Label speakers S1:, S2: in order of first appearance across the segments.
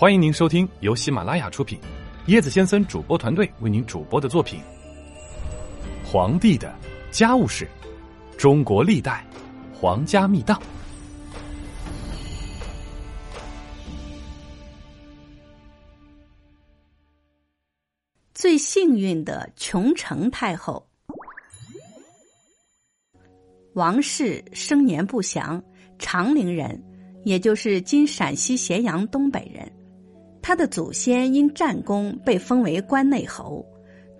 S1: 欢迎您收听由喜马拉雅出品，椰子先生主播团队为您主播的作品《皇帝的家务事：中国历代皇家秘档》。
S2: 最幸运的琼城太后，王氏生年不详，长陵人，也就是今陕西咸阳东北人。他的祖先因战功被封为关内侯，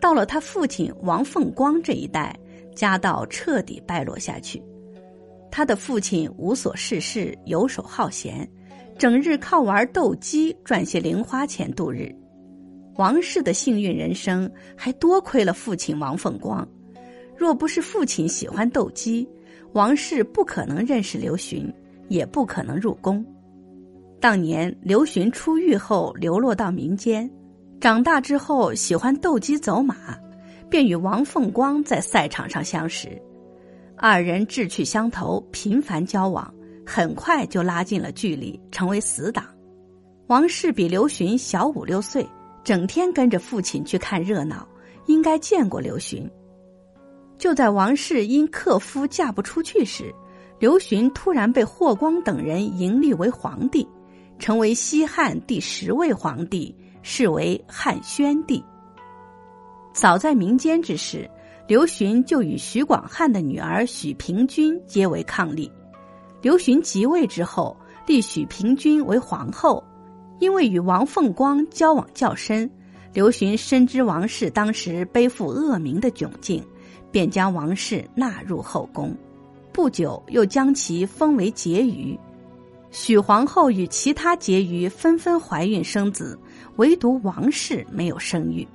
S2: 到了他父亲王凤光这一代，家道彻底败落下去。他的父亲无所事事，游手好闲，整日靠玩斗鸡赚些零花钱度日。王氏的幸运人生还多亏了父亲王凤光，若不是父亲喜欢斗鸡，王氏不可能认识刘询，也不可能入宫。当年刘询出狱后流落到民间，长大之后喜欢斗鸡走马，便与王凤光在赛场上相识，二人志趣相投，频繁交往，很快就拉近了距离，成为死党。王氏比刘询小五六岁，整天跟着父亲去看热闹，应该见过刘询。就在王氏因克夫嫁不出去时，刘询突然被霍光等人迎立为皇帝。成为西汉第十位皇帝，是为汉宣帝。早在民间之时，刘询就与徐广汉的女儿许平君结为伉俪。刘询即位之后，立许平君为皇后。因为与王凤光交往较深，刘询深知王氏当时背负恶名的窘境，便将王氏纳入后宫。不久，又将其封为婕妤。许皇后与其他婕妤纷纷怀孕生子，唯独王氏没有生育。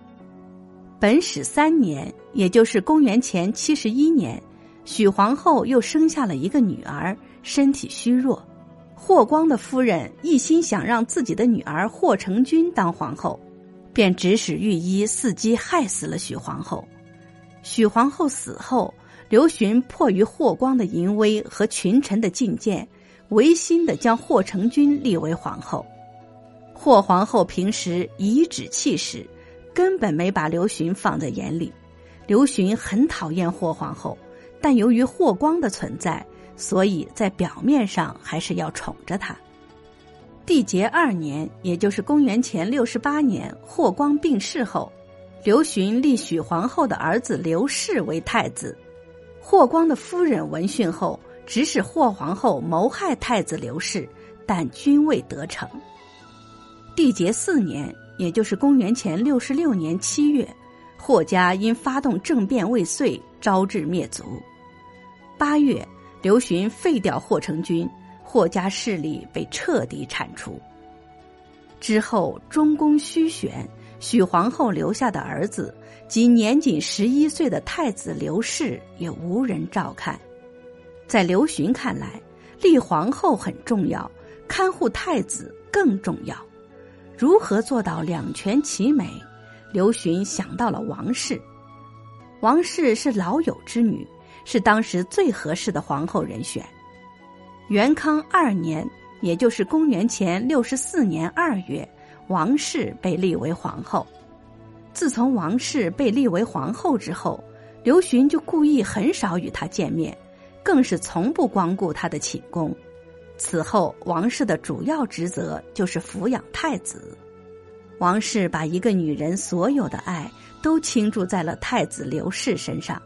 S2: 本始三年，也就是公元前七十一年，许皇后又生下了一个女儿，身体虚弱。霍光的夫人一心想让自己的女儿霍成君当皇后，便指使御医伺机害死了许皇后。许皇后死后，刘询迫于霍光的淫威和群臣的进谏。违心的将霍成君立为皇后，霍皇后平时颐指气使，根本没把刘询放在眼里。刘询很讨厌霍皇后，但由于霍光的存在，所以在表面上还是要宠着她。缔节二年，也就是公元前六十八年，霍光病逝后，刘询立许皇后的儿子刘氏为太子。霍光的夫人闻讯后。指使霍皇后谋害太子刘氏，但均未得逞。缔节四年，也就是公元前六十六年七月，霍家因发动政变未遂，招致灭族。八月，刘询废掉霍成君，霍家势力被彻底铲除。之后，中宫虚悬，许皇后留下的儿子及年仅十一岁的太子刘氏也无人照看。在刘询看来，立皇后很重要，看护太子更重要。如何做到两全其美？刘询想到了王氏。王氏是老友之女，是当时最合适的皇后人选。元康二年，也就是公元前六十四年二月，王氏被立为皇后。自从王氏被立为皇后之后，刘询就故意很少与她见面。更是从不光顾他的寝宫。此后，王氏的主要职责就是抚养太子。王氏把一个女人所有的爱都倾注在了太子刘氏身上。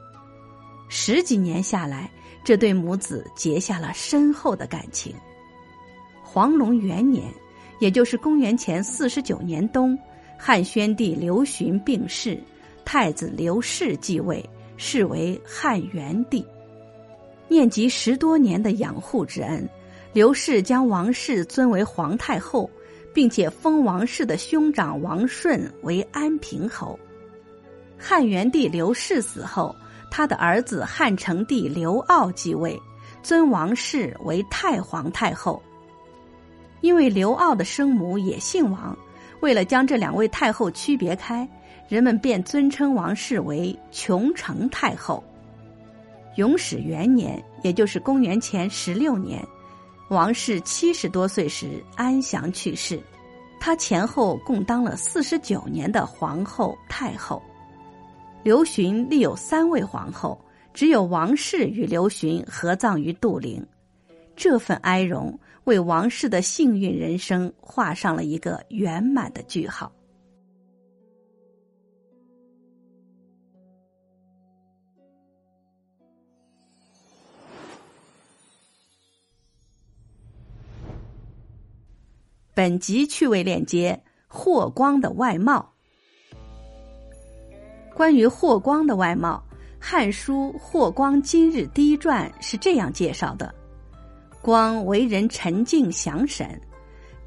S2: 十几年下来，这对母子结下了深厚的感情。黄龙元年，也就是公元前四十九年冬，汉宣帝刘询病逝，太子刘氏继位，是为汉元帝。念及十多年的养护之恩，刘氏将王氏尊为皇太后，并且封王氏的兄长王顺为安平侯。汉元帝刘氏死后，他的儿子汉成帝刘骜继位，尊王氏为太皇太后。因为刘骜的生母也姓王，为了将这两位太后区别开，人们便尊称王氏为琼城太后。永始元年，也就是公元前十六年，王氏七十多岁时安详去世。他前后共当了四十九年的皇后、太后。刘询立有三位皇后，只有王氏与刘询合葬于杜陵。这份哀荣为王氏的幸运人生画上了一个圆满的句号。本集趣味链接：霍光的外貌。关于霍光的外貌，《汉书·霍光今日第一传》是这样介绍的。光为人沉静详审，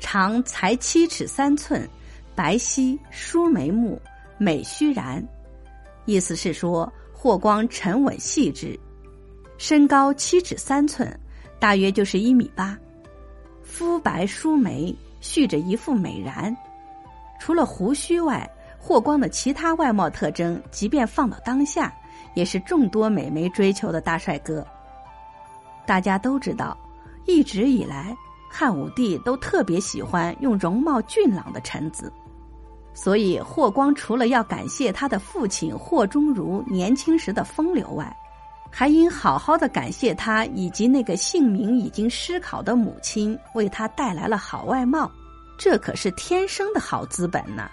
S2: 长才七尺三寸，白皙疏眉目，美须髯。意思是说，霍光沉稳细致，身高七尺三寸，大约就是一米八，肤白疏眉，蓄着一副美髯。除了胡须外，霍光的其他外貌特征，即便放到当下，也是众多美眉追求的大帅哥。大家都知道。一直以来，汉武帝都特别喜欢用容貌俊朗的臣子，所以霍光除了要感谢他的父亲霍中儒年轻时的风流外，还应好好的感谢他以及那个姓名已经失考的母亲为他带来了好外貌，这可是天生的好资本呢。